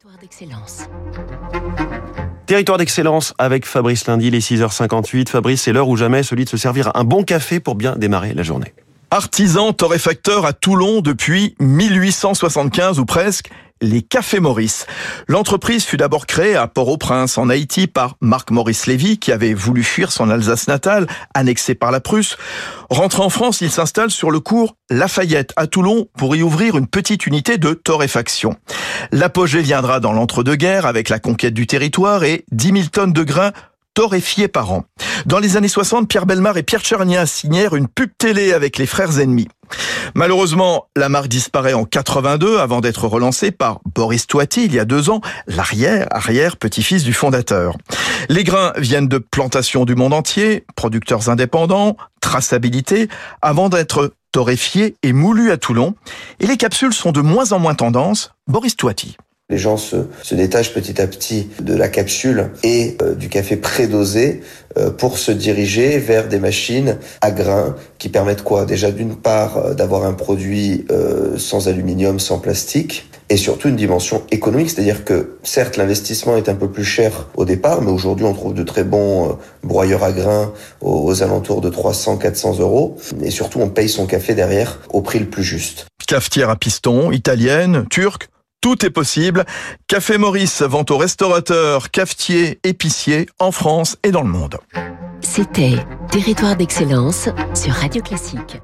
Territoire d'excellence. Territoire d'excellence avec Fabrice Lundi, les 6h58. Fabrice, c'est l'heure ou jamais celui de se servir un bon café pour bien démarrer la journée. Artisan torréfacteur à Toulon depuis 1875 ou presque, les Cafés Maurice. L'entreprise fut d'abord créée à Port-au-Prince, en Haïti, par Marc Maurice Lévy, qui avait voulu fuir son Alsace natale, annexée par la Prusse. Rentré en France, il s'installe sur le cours Lafayette, à Toulon, pour y ouvrir une petite unité de torréfaction. L'apogée viendra dans l'entre-deux-guerres, avec la conquête du territoire et 10 000 tonnes de grains torréfiés par an. Dans les années 60, Pierre Belmar et Pierre Charnia signèrent une pub télé avec les frères ennemis. Malheureusement, la marque disparaît en 82 avant d'être relancée par Boris Toiti il y a deux ans, l'arrière, arrière petit-fils du fondateur. Les grains viennent de plantations du monde entier, producteurs indépendants, traçabilité, avant d'être torréfiés et moulus à Toulon. Et les capsules sont de moins en moins tendance. Boris Toiti. Les gens se, se, détachent petit à petit de la capsule et euh, du café prédosé euh, pour se diriger vers des machines à grains qui permettent quoi? Déjà d'une part euh, d'avoir un produit euh, sans aluminium, sans plastique et surtout une dimension économique, c'est-à-dire que certes l'investissement est un peu plus cher au départ, mais aujourd'hui on trouve de très bons broyeurs à grains aux, alentours de 300-400 euros. Et surtout on paye son café derrière au prix le plus juste. Cafetière à piston, italienne, turque? Tout est possible. Café Maurice vend aux restaurateurs, cafetiers, épiciers en France et dans le monde. C'était Territoire d'excellence sur Radio Classique.